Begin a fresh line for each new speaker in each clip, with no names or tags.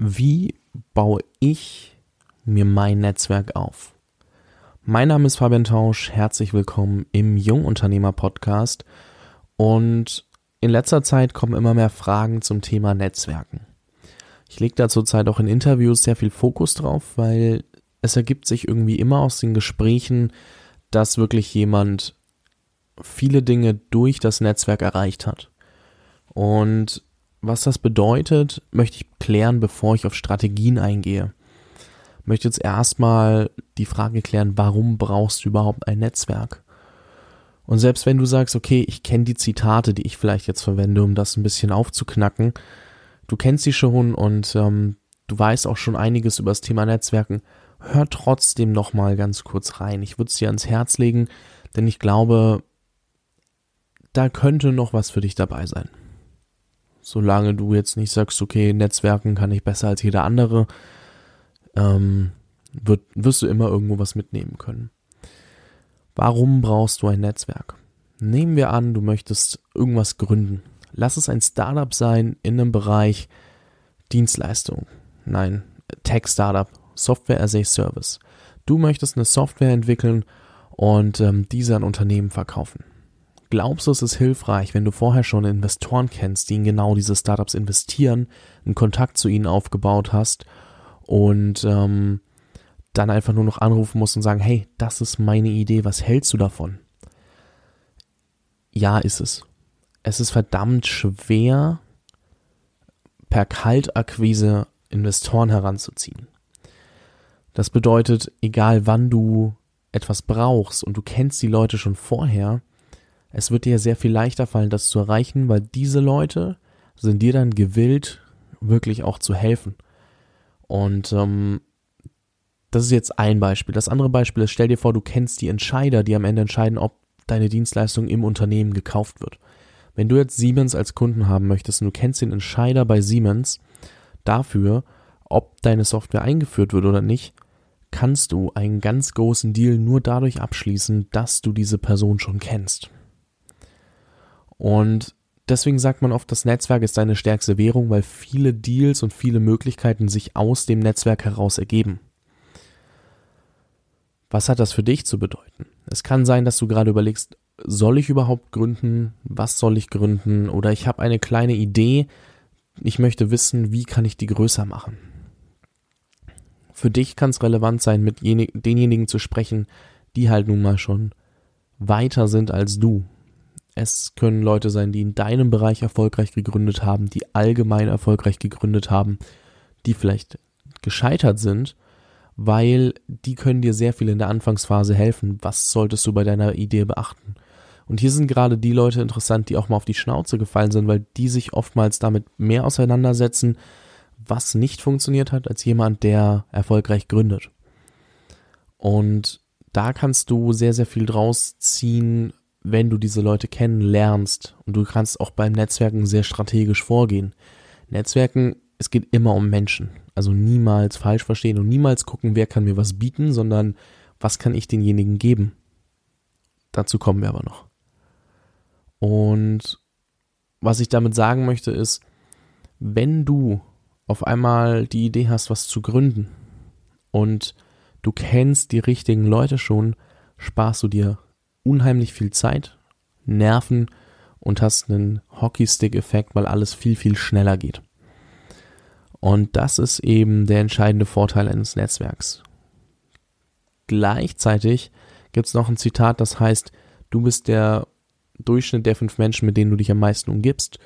Wie baue ich mir mein Netzwerk auf? Mein Name ist Fabian Tausch, herzlich willkommen im Jungunternehmer Podcast und in letzter Zeit kommen immer mehr Fragen zum Thema Netzwerken. Ich lege da zurzeit auch in Interviews sehr viel Fokus drauf, weil es ergibt sich irgendwie immer aus den Gesprächen, dass wirklich jemand viele Dinge durch das Netzwerk erreicht hat. Und was das bedeutet, möchte ich klären, bevor ich auf Strategien eingehe. Ich möchte jetzt erstmal die Frage klären, warum brauchst du überhaupt ein Netzwerk? Und selbst wenn du sagst, okay, ich kenne die Zitate, die ich vielleicht jetzt verwende, um das ein bisschen aufzuknacken, du kennst sie schon und ähm, du weißt auch schon einiges über das Thema Netzwerken, hör trotzdem noch mal ganz kurz rein. Ich würde es dir ans Herz legen, denn ich glaube, da könnte noch was für dich dabei sein. Solange du jetzt nicht sagst, okay, Netzwerken kann ich besser als jeder andere, ähm, wird, wirst du immer irgendwo was mitnehmen können. Warum brauchst du ein Netzwerk? Nehmen wir an, du möchtest irgendwas gründen. Lass es ein Startup sein in einem Bereich Dienstleistung. Nein, Tech-Startup, Software as a Service. Du möchtest eine Software entwickeln und ähm, diese an Unternehmen verkaufen. Glaubst du, es ist hilfreich, wenn du vorher schon Investoren kennst, die in genau diese Startups investieren, einen Kontakt zu ihnen aufgebaut hast und ähm, dann einfach nur noch anrufen musst und sagen, hey, das ist meine Idee, was hältst du davon? Ja, ist es. Es ist verdammt schwer, per Kaltakquise Investoren heranzuziehen. Das bedeutet, egal wann du etwas brauchst und du kennst die Leute schon vorher, es wird dir sehr viel leichter fallen, das zu erreichen, weil diese Leute sind dir dann gewillt, wirklich auch zu helfen. Und ähm, das ist jetzt ein Beispiel. Das andere Beispiel ist, stell dir vor, du kennst die Entscheider, die am Ende entscheiden, ob deine Dienstleistung im Unternehmen gekauft wird. Wenn du jetzt Siemens als Kunden haben möchtest und du kennst den Entscheider bei Siemens dafür, ob deine Software eingeführt wird oder nicht, kannst du einen ganz großen Deal nur dadurch abschließen, dass du diese Person schon kennst. Und deswegen sagt man oft, das Netzwerk ist deine stärkste Währung, weil viele Deals und viele Möglichkeiten sich aus dem Netzwerk heraus ergeben. Was hat das für dich zu bedeuten? Es kann sein, dass du gerade überlegst, soll ich überhaupt gründen? Was soll ich gründen? Oder ich habe eine kleine Idee. Ich möchte wissen, wie kann ich die größer machen? Für dich kann es relevant sein, mit denjenigen zu sprechen, die halt nun mal schon weiter sind als du, es können Leute sein, die in deinem Bereich erfolgreich gegründet haben, die allgemein erfolgreich gegründet haben, die vielleicht gescheitert sind, weil die können dir sehr viel in der Anfangsphase helfen. Was solltest du bei deiner Idee beachten? Und hier sind gerade die Leute interessant, die auch mal auf die Schnauze gefallen sind, weil die sich oftmals damit mehr auseinandersetzen, was nicht funktioniert hat, als jemand, der erfolgreich gründet. Und da kannst du sehr, sehr viel draus ziehen, wenn du diese Leute kennenlernst und du kannst auch beim Netzwerken sehr strategisch vorgehen. Netzwerken, es geht immer um Menschen. Also niemals falsch verstehen und niemals gucken, wer kann mir was bieten, sondern was kann ich denjenigen geben. Dazu kommen wir aber noch. Und was ich damit sagen möchte ist, wenn du auf einmal die Idee hast, was zu gründen und du kennst die richtigen Leute schon, sparst du dir unheimlich viel Zeit, Nerven und hast einen Hockeystick-Effekt, weil alles viel, viel schneller geht. Und das ist eben der entscheidende Vorteil eines Netzwerks. Gleichzeitig gibt es noch ein Zitat, das heißt, du bist der Durchschnitt der fünf Menschen, mit denen du dich am meisten umgibst.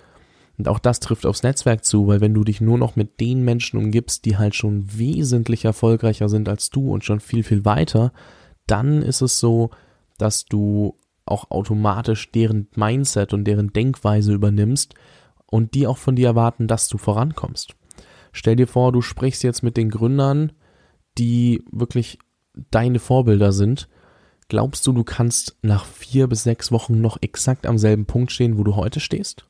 Und auch das trifft aufs Netzwerk zu, weil wenn du dich nur noch mit den Menschen umgibst, die halt schon wesentlich erfolgreicher sind als du und schon viel, viel weiter, dann ist es so, dass du auch automatisch deren Mindset und deren Denkweise übernimmst und die auch von dir erwarten, dass du vorankommst. Stell dir vor, du sprichst jetzt mit den Gründern, die wirklich deine Vorbilder sind. Glaubst du, du kannst nach vier bis sechs Wochen noch exakt am selben Punkt stehen, wo du heute stehst?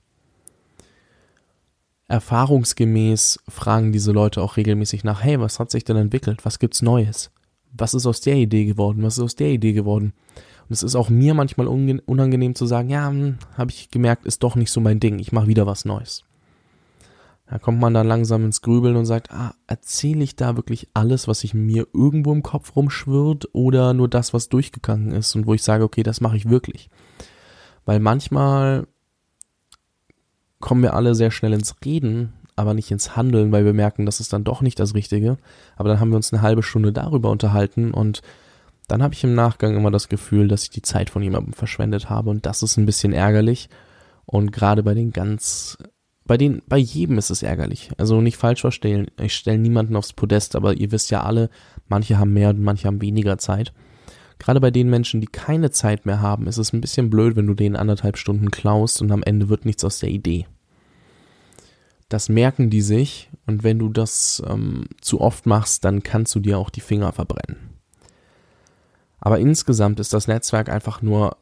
Erfahrungsgemäß fragen diese Leute auch regelmäßig nach, hey, was hat sich denn entwickelt? Was gibt's Neues? Was ist aus der Idee geworden? Was ist aus der Idee geworden? Und es ist auch mir manchmal unangenehm zu sagen, ja, hm, habe ich gemerkt, ist doch nicht so mein Ding. Ich mache wieder was Neues. Da kommt man dann langsam ins Grübeln und sagt, ah, erzähle ich da wirklich alles, was sich mir irgendwo im Kopf rumschwirrt oder nur das, was durchgegangen ist und wo ich sage, okay, das mache ich wirklich. Weil manchmal kommen wir alle sehr schnell ins Reden, aber nicht ins Handeln, weil wir merken, das ist dann doch nicht das Richtige. Aber dann haben wir uns eine halbe Stunde darüber unterhalten und dann habe ich im Nachgang immer das Gefühl, dass ich die Zeit von jemandem verschwendet habe und das ist ein bisschen ärgerlich. Und gerade bei den ganz bei den, bei jedem ist es ärgerlich. Also nicht falsch verstehen. Ich stelle niemanden aufs Podest, aber ihr wisst ja alle, manche haben mehr und manche haben weniger Zeit. Gerade bei den Menschen, die keine Zeit mehr haben, ist es ein bisschen blöd, wenn du denen anderthalb Stunden klaust und am Ende wird nichts aus der Idee. Das merken die sich und wenn du das ähm, zu oft machst, dann kannst du dir auch die Finger verbrennen. Aber insgesamt ist das Netzwerk einfach nur,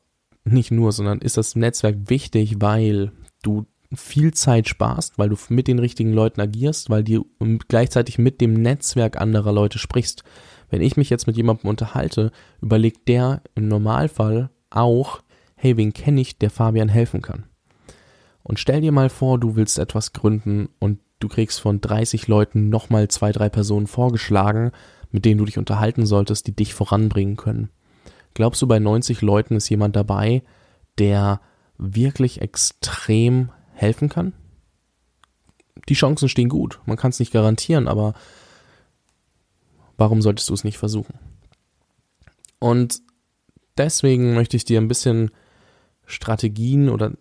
nicht nur, sondern ist das Netzwerk wichtig, weil du viel Zeit sparst, weil du mit den richtigen Leuten agierst, weil du gleichzeitig mit dem Netzwerk anderer Leute sprichst. Wenn ich mich jetzt mit jemandem unterhalte, überlegt der im Normalfall auch, hey, wen kenne ich, der Fabian helfen kann. Und stell dir mal vor, du willst etwas gründen und du kriegst von 30 Leuten nochmal zwei, drei Personen vorgeschlagen, mit denen du dich unterhalten solltest, die dich voranbringen können. Glaubst du, bei 90 Leuten ist jemand dabei, der wirklich extrem helfen kann? Die Chancen stehen gut. Man kann es nicht garantieren, aber warum solltest du es nicht versuchen? Und deswegen möchte ich dir ein bisschen Strategien oder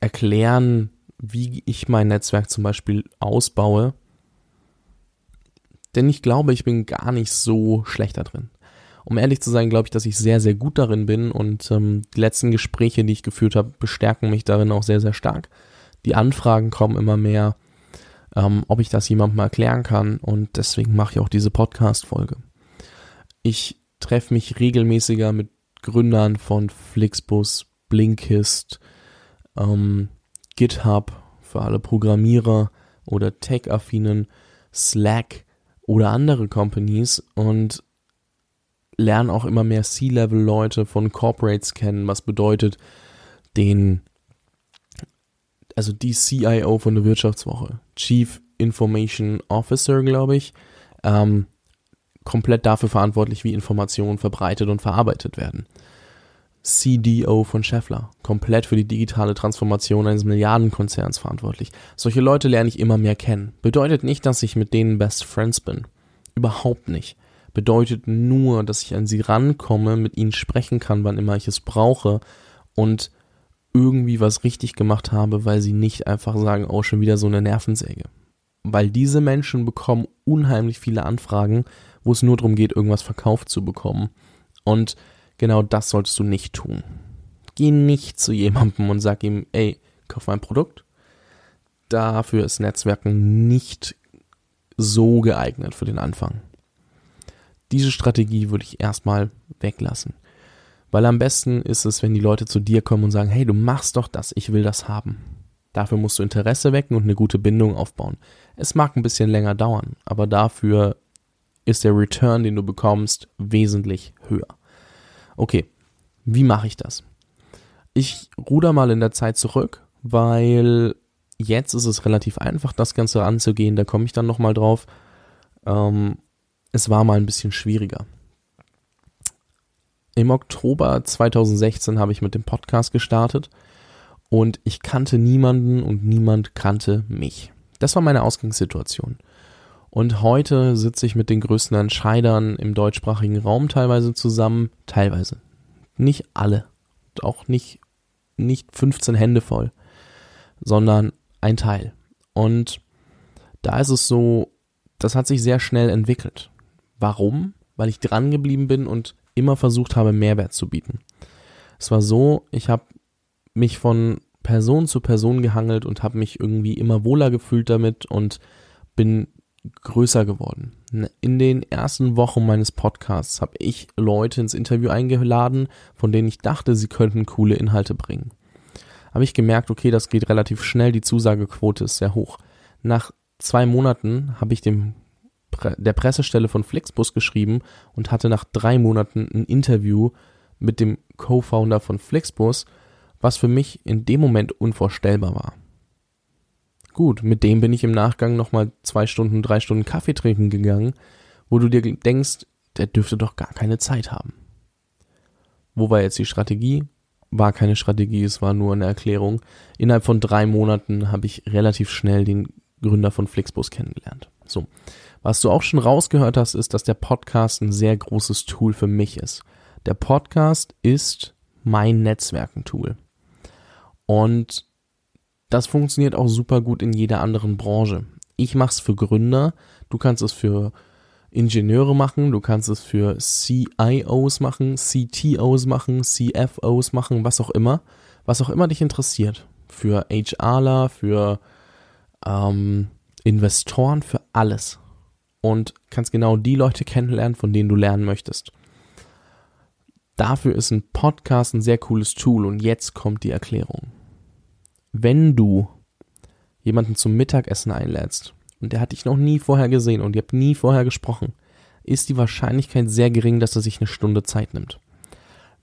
erklären, wie ich mein Netzwerk zum Beispiel ausbaue. Denn ich glaube, ich bin gar nicht so schlecht da drin. Um ehrlich zu sein, glaube ich, dass ich sehr, sehr gut darin bin und ähm, die letzten Gespräche, die ich geführt habe, bestärken mich darin auch sehr, sehr stark die Anfragen kommen immer mehr, ähm, ob ich das jemandem erklären kann und deswegen mache ich auch diese Podcast-Folge. Ich treffe mich regelmäßiger mit Gründern von Flixbus, Blinkist, ähm, GitHub für alle Programmierer oder Tech-affinen, Slack oder andere Companies und lerne auch immer mehr C-Level-Leute von Corporates kennen, was bedeutet, den also die CIO von der Wirtschaftswoche, Chief Information Officer, glaube ich, ähm, komplett dafür verantwortlich, wie Informationen verbreitet und verarbeitet werden. CDO von Scheffler, komplett für die digitale Transformation eines Milliardenkonzerns verantwortlich. Solche Leute lerne ich immer mehr kennen. Bedeutet nicht, dass ich mit denen Best Friends bin. Überhaupt nicht. Bedeutet nur, dass ich an sie rankomme, mit ihnen sprechen kann, wann immer ich es brauche und irgendwie was richtig gemacht habe, weil sie nicht einfach sagen, oh, schon wieder so eine Nervensäge. Weil diese Menschen bekommen unheimlich viele Anfragen, wo es nur darum geht, irgendwas verkauft zu bekommen. Und genau das solltest du nicht tun. Geh nicht zu jemandem und sag ihm, ey, kauf mein Produkt. Dafür ist Netzwerken nicht so geeignet für den Anfang. Diese Strategie würde ich erstmal weglassen. Weil am besten ist es, wenn die Leute zu dir kommen und sagen, hey, du machst doch das, ich will das haben. Dafür musst du Interesse wecken und eine gute Bindung aufbauen. Es mag ein bisschen länger dauern, aber dafür ist der Return, den du bekommst, wesentlich höher. Okay, wie mache ich das? Ich ruder mal in der Zeit zurück, weil jetzt ist es relativ einfach, das Ganze anzugehen. Da komme ich dann nochmal drauf. Ähm, es war mal ein bisschen schwieriger. Im Oktober 2016 habe ich mit dem Podcast gestartet und ich kannte niemanden und niemand kannte mich. Das war meine Ausgangssituation. Und heute sitze ich mit den größten Entscheidern im deutschsprachigen Raum teilweise zusammen, teilweise. Nicht alle. Auch nicht, nicht 15 Hände voll, sondern ein Teil. Und da ist es so, das hat sich sehr schnell entwickelt. Warum? Weil ich dran geblieben bin und immer versucht habe, Mehrwert zu bieten. Es war so, ich habe mich von Person zu Person gehangelt und habe mich irgendwie immer wohler gefühlt damit und bin größer geworden. In den ersten Wochen meines Podcasts habe ich Leute ins Interview eingeladen, von denen ich dachte, sie könnten coole Inhalte bringen. Habe ich gemerkt, okay, das geht relativ schnell, die Zusagequote ist sehr hoch. Nach zwei Monaten habe ich dem der Pressestelle von Flixbus geschrieben und hatte nach drei Monaten ein Interview mit dem Co-Founder von Flixbus, was für mich in dem Moment unvorstellbar war. Gut, mit dem bin ich im Nachgang nochmal zwei Stunden, drei Stunden Kaffee trinken gegangen, wo du dir denkst, der dürfte doch gar keine Zeit haben. Wo war jetzt die Strategie? War keine Strategie, es war nur eine Erklärung. Innerhalb von drei Monaten habe ich relativ schnell den Gründer von Flixbus kennengelernt. So. Was du auch schon rausgehört hast, ist, dass der Podcast ein sehr großes Tool für mich ist. Der Podcast ist mein Netzwerkentool. Und das funktioniert auch super gut in jeder anderen Branche. Ich mache es für Gründer, du kannst es für Ingenieure machen, du kannst es für CIOs machen, CTOs machen, CFOs machen, was auch immer, was auch immer dich interessiert. Für HRler, für ähm, Investoren, für alles. Und kannst genau die Leute kennenlernen, von denen du lernen möchtest. Dafür ist ein Podcast ein sehr cooles Tool und jetzt kommt die Erklärung. Wenn du jemanden zum Mittagessen einlädst und der hat dich noch nie vorher gesehen und ihr habt nie vorher gesprochen, ist die Wahrscheinlichkeit sehr gering, dass er sich eine Stunde Zeit nimmt.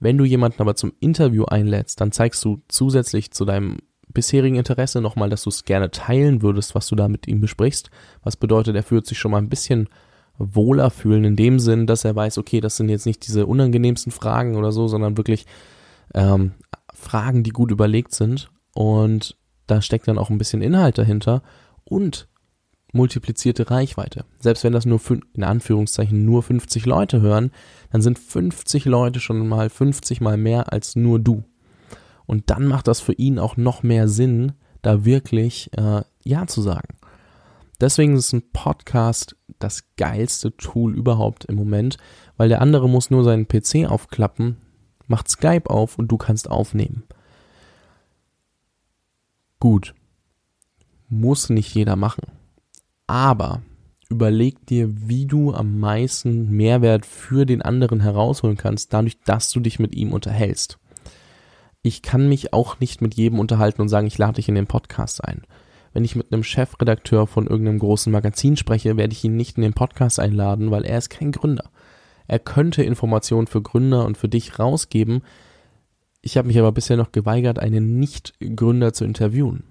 Wenn du jemanden aber zum Interview einlädst, dann zeigst du zusätzlich zu deinem bisherigen Interesse nochmal, dass du es gerne teilen würdest, was du da mit ihm besprichst. Was bedeutet, er fühlt sich schon mal ein bisschen wohler fühlen, in dem Sinn, dass er weiß, okay, das sind jetzt nicht diese unangenehmsten Fragen oder so, sondern wirklich ähm, Fragen, die gut überlegt sind. Und da steckt dann auch ein bisschen Inhalt dahinter. Und multiplizierte Reichweite. Selbst wenn das nur in Anführungszeichen nur 50 Leute hören, dann sind 50 Leute schon mal 50 mal mehr als nur du. Und dann macht das für ihn auch noch mehr Sinn, da wirklich äh, Ja zu sagen. Deswegen ist ein Podcast das geilste Tool überhaupt im Moment, weil der andere muss nur seinen PC aufklappen, macht Skype auf und du kannst aufnehmen. Gut. Muss nicht jeder machen aber überleg dir, wie du am meisten Mehrwert für den anderen herausholen kannst, dadurch, dass du dich mit ihm unterhältst. Ich kann mich auch nicht mit jedem unterhalten und sagen, ich lade dich in den Podcast ein. Wenn ich mit einem Chefredakteur von irgendeinem großen Magazin spreche, werde ich ihn nicht in den Podcast einladen, weil er ist kein Gründer. Er könnte Informationen für Gründer und für dich rausgeben. Ich habe mich aber bisher noch geweigert, einen Nicht-Gründer zu interviewen.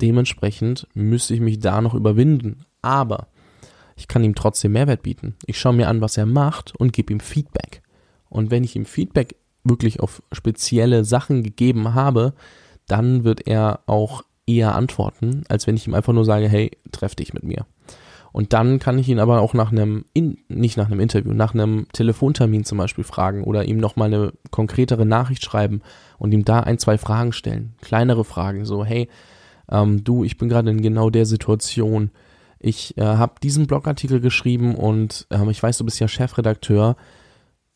Dementsprechend müsste ich mich da noch überwinden, aber ich kann ihm trotzdem Mehrwert bieten. Ich schaue mir an, was er macht und gebe ihm Feedback. Und wenn ich ihm Feedback wirklich auf spezielle Sachen gegeben habe, dann wird er auch eher antworten, als wenn ich ihm einfach nur sage, hey, treff dich mit mir. Und dann kann ich ihn aber auch nach einem, in, nicht nach einem Interview, nach einem Telefontermin zum Beispiel fragen oder ihm nochmal eine konkretere Nachricht schreiben und ihm da ein, zwei Fragen stellen. Kleinere Fragen, so, hey, ähm, du, ich bin gerade in genau der Situation, ich äh, habe diesen Blogartikel geschrieben und äh, ich weiß, du bist ja Chefredakteur.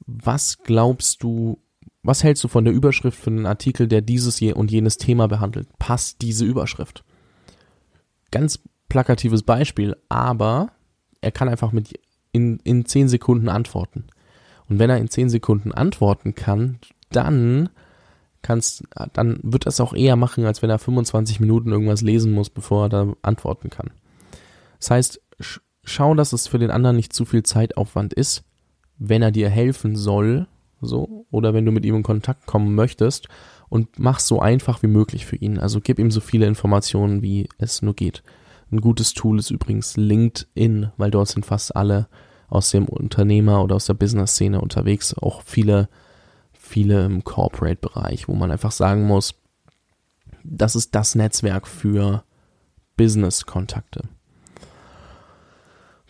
Was glaubst du, was hältst du von der Überschrift für einen Artikel, der dieses und jenes Thema behandelt? Passt diese Überschrift? Ganz plakatives Beispiel, aber er kann einfach mit in, in 10 Sekunden antworten. Und wenn er in 10 Sekunden antworten kann, dann kannst, dann wird es auch eher machen, als wenn er 25 Minuten irgendwas lesen muss, bevor er da antworten kann. Das heißt, schau, dass es für den anderen nicht zu viel Zeitaufwand ist, wenn er dir helfen soll, so, oder wenn du mit ihm in Kontakt kommen möchtest und mach so einfach wie möglich für ihn. Also gib ihm so viele Informationen, wie es nur geht. Ein gutes Tool ist übrigens LinkedIn, weil dort sind fast alle aus dem Unternehmer oder aus der Business-Szene unterwegs, auch viele, viele im Corporate-Bereich, wo man einfach sagen muss, das ist das Netzwerk für Business-Kontakte.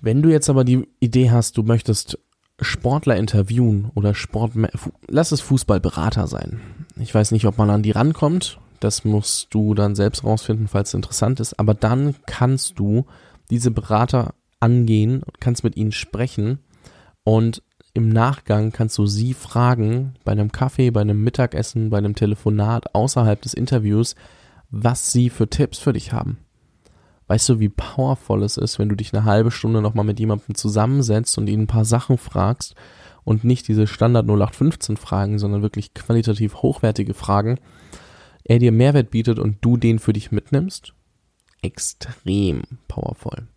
Wenn du jetzt aber die Idee hast, du möchtest Sportler interviewen oder Sport, lass es Fußballberater sein. Ich weiß nicht, ob man an die rankommt. Das musst du dann selbst rausfinden, falls es interessant ist. Aber dann kannst du diese Berater angehen und kannst mit ihnen sprechen und im Nachgang kannst du sie fragen, bei einem Kaffee, bei einem Mittagessen, bei einem Telefonat außerhalb des Interviews, was sie für Tipps für dich haben. Weißt du, wie powerful es ist, wenn du dich eine halbe Stunde nochmal mit jemandem zusammensetzt und ihn ein paar Sachen fragst und nicht diese Standard 0815 Fragen, sondern wirklich qualitativ hochwertige Fragen, er dir Mehrwert bietet und du den für dich mitnimmst? Extrem powerful.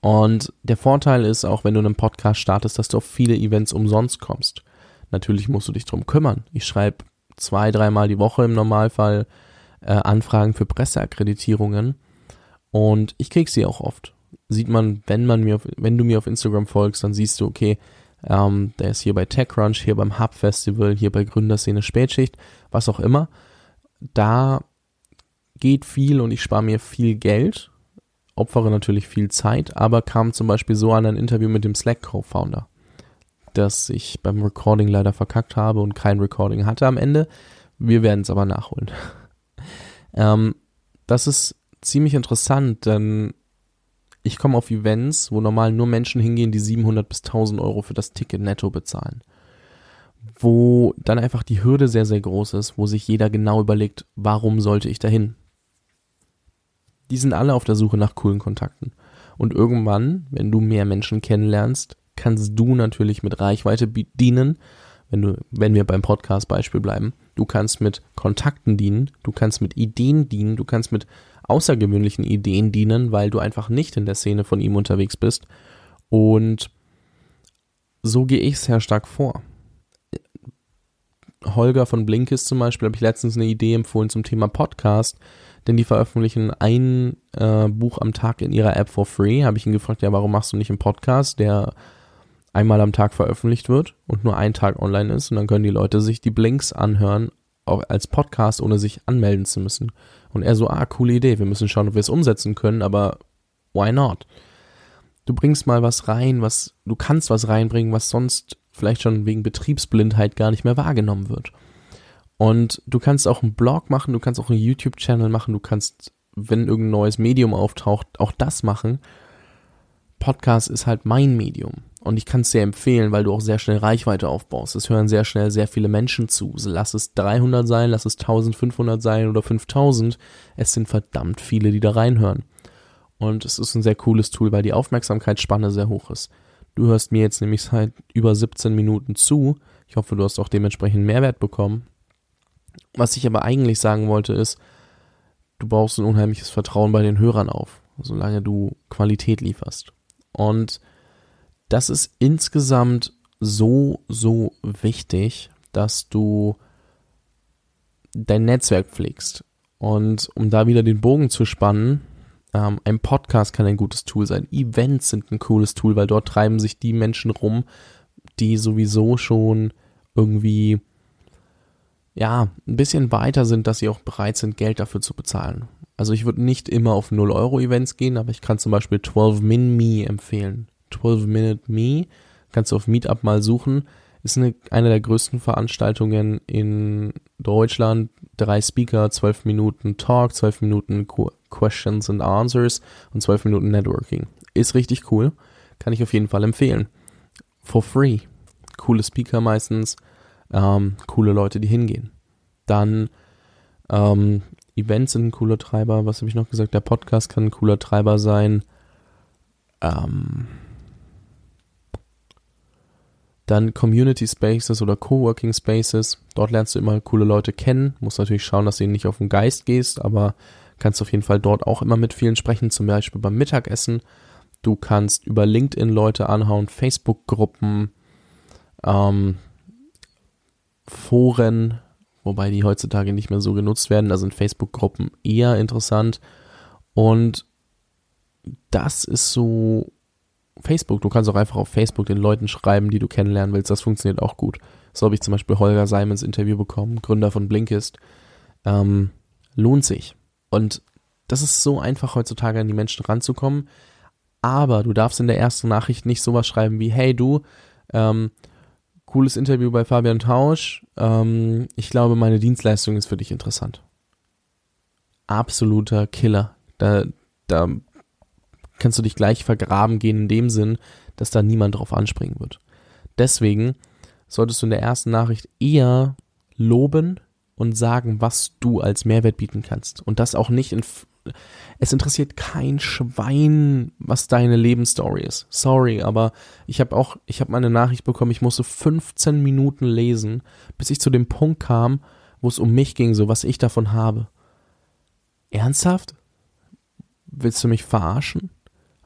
Und der Vorteil ist auch, wenn du einen Podcast startest, dass du auf viele Events umsonst kommst. Natürlich musst du dich drum kümmern. Ich schreibe zwei, dreimal die Woche im Normalfall äh, Anfragen für Presseakkreditierungen Und ich krieg sie auch oft. Sieht man, wenn man mir, auf, wenn du mir auf Instagram folgst, dann siehst du, okay, ähm, der ist hier bei TechCrunch, hier beim Hub Festival, hier bei Gründerszene Spätschicht, was auch immer. Da geht viel und ich spare mir viel Geld, opfere natürlich viel Zeit, aber kam zum Beispiel so an ein Interview mit dem Slack Co-Founder, dass ich beim Recording leider verkackt habe und kein Recording hatte am Ende. Wir werden es aber nachholen. ähm, das ist ziemlich interessant, denn ich komme auf Events, wo normal nur Menschen hingehen, die 700 bis 1000 Euro für das Ticket netto bezahlen. Wo dann einfach die Hürde sehr, sehr groß ist, wo sich jeder genau überlegt, warum sollte ich dahin? Die sind alle auf der Suche nach coolen Kontakten. Und irgendwann, wenn du mehr Menschen kennenlernst, kannst du natürlich mit Reichweite dienen, wenn du, wenn wir beim Podcast-Beispiel bleiben. Du kannst mit Kontakten dienen, du kannst mit Ideen dienen, du kannst mit außergewöhnlichen Ideen dienen, weil du einfach nicht in der Szene von ihm unterwegs bist. Und so gehe ich sehr stark vor. Holger von Blinkist zum Beispiel habe ich letztens eine Idee empfohlen zum Thema Podcast, denn die veröffentlichen ein äh, Buch am Tag in ihrer App for free. Habe ich ihn gefragt, ja, warum machst du nicht einen Podcast, der einmal am Tag veröffentlicht wird und nur einen Tag online ist und dann können die Leute sich die Blinks anhören, auch als Podcast, ohne sich anmelden zu müssen. Und er so, ah, coole Idee, wir müssen schauen, ob wir es umsetzen können, aber why not? Du bringst mal was rein, was, du kannst was reinbringen, was sonst vielleicht schon wegen Betriebsblindheit gar nicht mehr wahrgenommen wird. Und du kannst auch einen Blog machen, du kannst auch einen YouTube-Channel machen, du kannst, wenn irgendein neues Medium auftaucht, auch das machen. Podcast ist halt mein Medium. Und ich kann es dir empfehlen, weil du auch sehr schnell Reichweite aufbaust. Es hören sehr schnell sehr viele Menschen zu. Lass es 300 sein, lass es 1500 sein oder 5000. Es sind verdammt viele, die da reinhören. Und es ist ein sehr cooles Tool, weil die Aufmerksamkeitsspanne sehr hoch ist. Du hörst mir jetzt nämlich seit über 17 Minuten zu. Ich hoffe, du hast auch dementsprechend Mehrwert bekommen. Was ich aber eigentlich sagen wollte ist, du baust ein unheimliches Vertrauen bei den Hörern auf, solange du Qualität lieferst. Und das ist insgesamt so, so wichtig, dass du dein Netzwerk pflegst. Und um da wieder den Bogen zu spannen, ähm, ein Podcast kann ein gutes Tool sein. Events sind ein cooles Tool, weil dort treiben sich die Menschen rum, die sowieso schon irgendwie ja, ein bisschen weiter sind, dass sie auch bereit sind, Geld dafür zu bezahlen. Also ich würde nicht immer auf 0 Euro Events gehen, aber ich kann zum Beispiel 12 Min Me empfehlen. 12 Minute Me kannst du auf Meetup mal suchen. Ist eine, eine der größten Veranstaltungen in Deutschland. Drei Speaker, 12 Minuten Talk, 12 Minuten Questions and Answers und 12 Minuten Networking. Ist richtig cool. Kann ich auf jeden Fall empfehlen. For free. Coole Speaker meistens ähm, coole Leute, die hingehen. Dann ähm, Events sind ein cooler Treiber. Was habe ich noch gesagt? Der Podcast kann ein cooler Treiber sein. Ähm, dann Community Spaces oder Coworking Spaces. Dort lernst du immer coole Leute kennen. Musst natürlich schauen, dass du nicht auf den Geist gehst, aber kannst auf jeden Fall dort auch immer mit vielen sprechen, zum Beispiel beim Mittagessen. Du kannst über LinkedIn Leute anhauen, Facebook-Gruppen, ähm, Foren, wobei die heutzutage nicht mehr so genutzt werden. Da sind Facebook-Gruppen eher interessant. Und das ist so Facebook. Du kannst auch einfach auf Facebook den Leuten schreiben, die du kennenlernen willst. Das funktioniert auch gut. So habe ich zum Beispiel Holger Simons Interview bekommen, Gründer von Blinkist. Ähm, lohnt sich. Und das ist so einfach heutzutage an die Menschen ranzukommen. Aber du darfst in der ersten Nachricht nicht sowas schreiben wie, hey du, ähm, cooles Interview bei Fabian Tausch. Ähm, ich glaube, meine Dienstleistung ist für dich interessant. Absoluter Killer. Da, da kannst du dich gleich vergraben gehen in dem Sinn, dass da niemand drauf anspringen wird. Deswegen solltest du in der ersten Nachricht eher loben und sagen, was du als Mehrwert bieten kannst. Und das auch nicht in es interessiert kein Schwein, was deine Lebensstory ist. Sorry, aber ich habe auch, ich habe meine Nachricht bekommen, ich musste 15 Minuten lesen, bis ich zu dem Punkt kam, wo es um mich ging, so was ich davon habe. Ernsthaft? Willst du mich verarschen?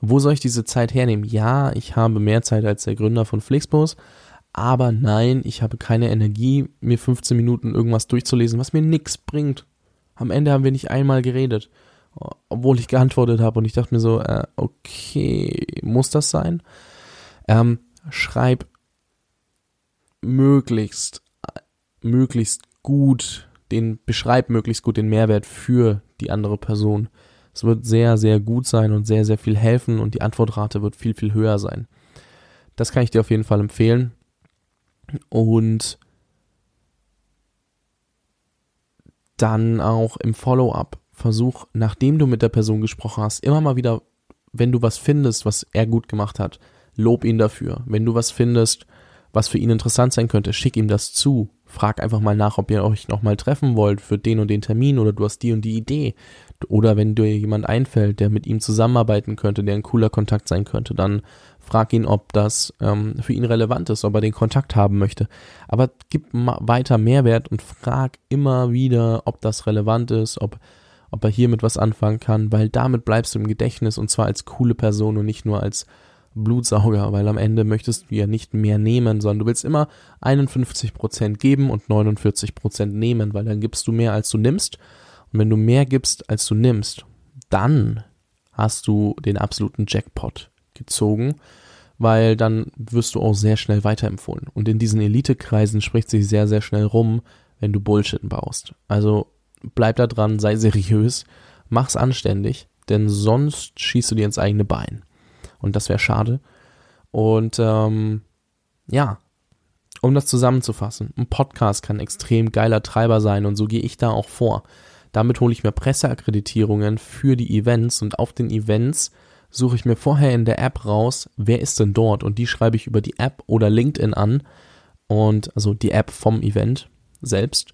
Wo soll ich diese Zeit hernehmen? Ja, ich habe mehr Zeit als der Gründer von Flixbus, aber nein, ich habe keine Energie, mir 15 Minuten irgendwas durchzulesen, was mir nichts bringt. Am Ende haben wir nicht einmal geredet. obwohl ich geantwortet habe und ich dachte mir so, äh, okay, muss das sein? Ähm, schreib möglichst, möglichst gut den, beschreib möglichst gut den Mehrwert für die andere Person. Es wird sehr, sehr gut sein und sehr, sehr viel helfen und die Antwortrate wird viel, viel höher sein. Das kann ich dir auf jeden Fall empfehlen. Und dann auch im Follow-up versuch, nachdem du mit der Person gesprochen hast, immer mal wieder, wenn du was findest, was er gut gemacht hat, lob ihn dafür. Wenn du was findest, was für ihn interessant sein könnte, schick ihm das zu. Frag einfach mal nach, ob ihr euch nochmal treffen wollt für den und den Termin oder du hast die und die Idee. Oder wenn dir jemand einfällt, der mit ihm zusammenarbeiten könnte, der ein cooler Kontakt sein könnte, dann frag ihn, ob das ähm, für ihn relevant ist, ob er den Kontakt haben möchte. Aber gib weiter Mehrwert und frag immer wieder, ob das relevant ist, ob ob er hiermit was anfangen kann, weil damit bleibst du im Gedächtnis und zwar als coole Person und nicht nur als Blutsauger, weil am Ende möchtest du ja nicht mehr nehmen, sondern du willst immer 51% geben und 49% nehmen, weil dann gibst du mehr als du nimmst. Und wenn du mehr gibst als du nimmst, dann hast du den absoluten Jackpot gezogen, weil dann wirst du auch sehr schnell weiterempfohlen. Und in diesen Elitekreisen spricht sich sehr, sehr schnell rum, wenn du Bullshit baust. Also bleib da dran, sei seriös, mach's anständig, denn sonst schießt du dir ins eigene Bein. Und das wäre schade. Und ähm, ja, um das zusammenzufassen, ein Podcast kann extrem geiler Treiber sein und so gehe ich da auch vor. Damit hole ich mir Presseakkreditierungen für die Events und auf den Events suche ich mir vorher in der App raus, wer ist denn dort und die schreibe ich über die App oder LinkedIn an und also die App vom Event selbst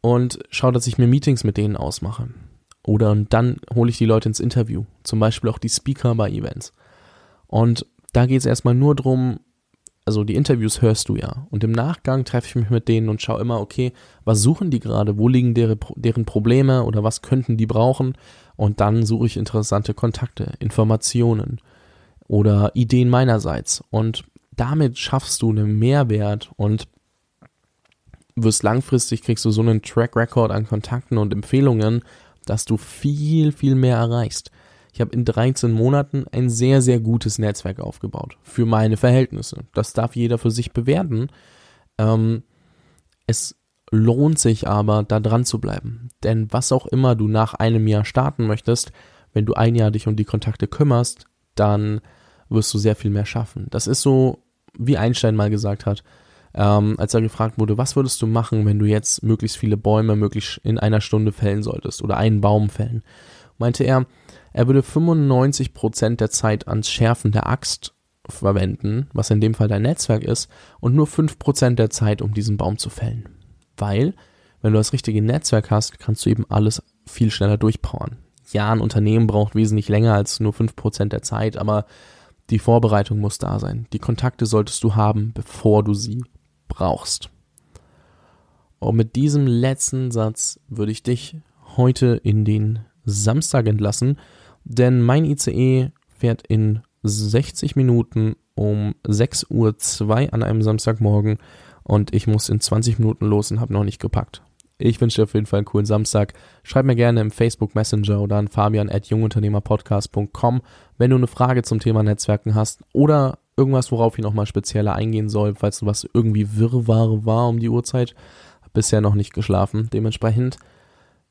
und schaue, dass ich mir Meetings mit denen ausmache. Oder und dann hole ich die Leute ins Interview, zum Beispiel auch die Speaker bei Events. Und da geht es erstmal nur drum, also die Interviews hörst du ja. Und im Nachgang treffe ich mich mit denen und schaue immer, okay, was suchen die gerade, wo liegen deren, deren Probleme oder was könnten die brauchen. Und dann suche ich interessante Kontakte, Informationen oder Ideen meinerseits. Und damit schaffst du einen Mehrwert und wirst langfristig, kriegst du so einen Track Record an Kontakten und Empfehlungen, dass du viel, viel mehr erreichst. Ich habe in 13 Monaten ein sehr, sehr gutes Netzwerk aufgebaut. Für meine Verhältnisse. Das darf jeder für sich bewerten. Ähm, es lohnt sich aber, da dran zu bleiben. Denn was auch immer du nach einem Jahr starten möchtest, wenn du ein Jahr dich um die Kontakte kümmerst, dann wirst du sehr viel mehr schaffen. Das ist so, wie Einstein mal gesagt hat, ähm, als er gefragt wurde, was würdest du machen, wenn du jetzt möglichst viele Bäume möglichst in einer Stunde fällen solltest oder einen Baum fällen, meinte er, er würde 95 Prozent der Zeit ans Schärfen der Axt verwenden, was in dem Fall dein Netzwerk ist, und nur 5% der Zeit, um diesen Baum zu fällen. Weil, wenn du das richtige Netzwerk hast, kannst du eben alles viel schneller durchpowern. Ja, ein Unternehmen braucht wesentlich länger als nur 5% der Zeit, aber die Vorbereitung muss da sein. Die Kontakte solltest du haben, bevor du sie brauchst. Und mit diesem letzten Satz würde ich dich heute in den Samstag entlassen, denn mein ICE fährt in 60 Minuten um 6.02 Uhr an einem Samstagmorgen und ich muss in 20 Minuten los und habe noch nicht gepackt. Ich wünsche dir auf jeden Fall einen coolen Samstag. Schreib mir gerne im Facebook Messenger oder an fabian at jungunternehmerpodcast.com, wenn du eine Frage zum Thema Netzwerken hast oder irgendwas, worauf ich nochmal spezieller eingehen soll, falls du was irgendwie Wirrwarr war um die Uhrzeit. Bisher noch nicht geschlafen. Dementsprechend,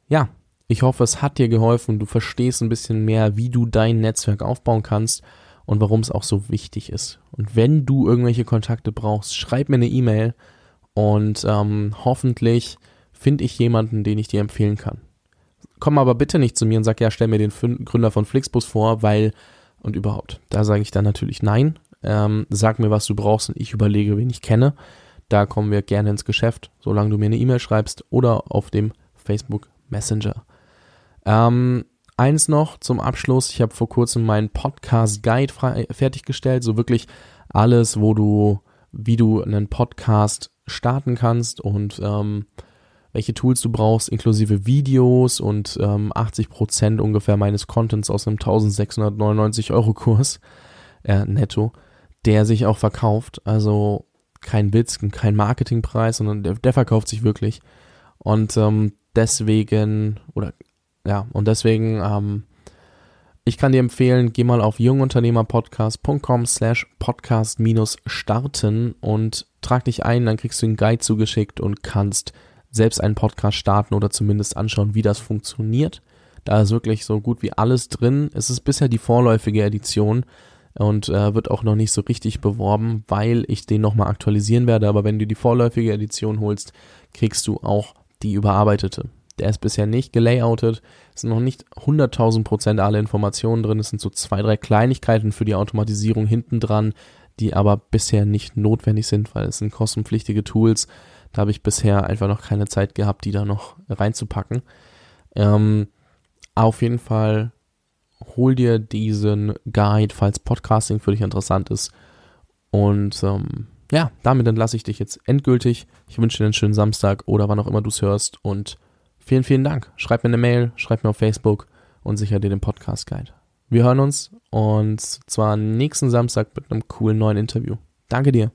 ja, ich hoffe, es hat dir geholfen. Du verstehst ein bisschen mehr, wie du dein Netzwerk aufbauen kannst und warum es auch so wichtig ist. Und wenn du irgendwelche Kontakte brauchst, schreib mir eine E-Mail und ähm, hoffentlich finde ich jemanden, den ich dir empfehlen kann. Komm aber bitte nicht zu mir und sag, ja, stell mir den Gründer von Flixbus vor, weil und überhaupt. Da sage ich dann natürlich nein, ähm, sag mir, was du brauchst und ich überlege, wen ich kenne. Da kommen wir gerne ins Geschäft, solange du mir eine E-Mail schreibst oder auf dem Facebook Messenger. Ähm, eins noch zum Abschluss. Ich habe vor kurzem meinen Podcast Guide fertiggestellt. So wirklich alles, wo du, wie du einen Podcast starten kannst und ähm, welche Tools du brauchst, inklusive Videos und ähm, 80% ungefähr meines Contents aus einem 1699 Euro Kurs äh, netto der sich auch verkauft. Also kein Witz, kein Marketingpreis, sondern der, der verkauft sich wirklich. Und ähm, deswegen, oder ja, und deswegen, ähm, ich kann dir empfehlen, geh mal auf jungunternehmerpodcast.com slash podcast minus starten und trag dich ein, dann kriegst du einen Guide zugeschickt und kannst selbst einen Podcast starten oder zumindest anschauen, wie das funktioniert. Da ist wirklich so gut wie alles drin. Es ist bisher die vorläufige Edition und äh, wird auch noch nicht so richtig beworben, weil ich den nochmal aktualisieren werde. Aber wenn du die vorläufige Edition holst, kriegst du auch die überarbeitete. Der ist bisher nicht gelayoutet, es sind noch nicht 100.000 Prozent alle Informationen drin. Es sind so zwei, drei Kleinigkeiten für die Automatisierung hinten dran, die aber bisher nicht notwendig sind, weil es sind kostenpflichtige Tools. Da habe ich bisher einfach noch keine Zeit gehabt, die da noch reinzupacken. Ähm, auf jeden Fall hol dir diesen Guide, falls Podcasting für dich interessant ist. Und ähm, ja, damit entlasse ich dich jetzt endgültig. Ich wünsche dir einen schönen Samstag oder wann auch immer du es hörst. Und vielen, vielen Dank. Schreib mir eine Mail, schreib mir auf Facebook und sicher dir den Podcast Guide. Wir hören uns und zwar nächsten Samstag mit einem coolen neuen Interview. Danke dir.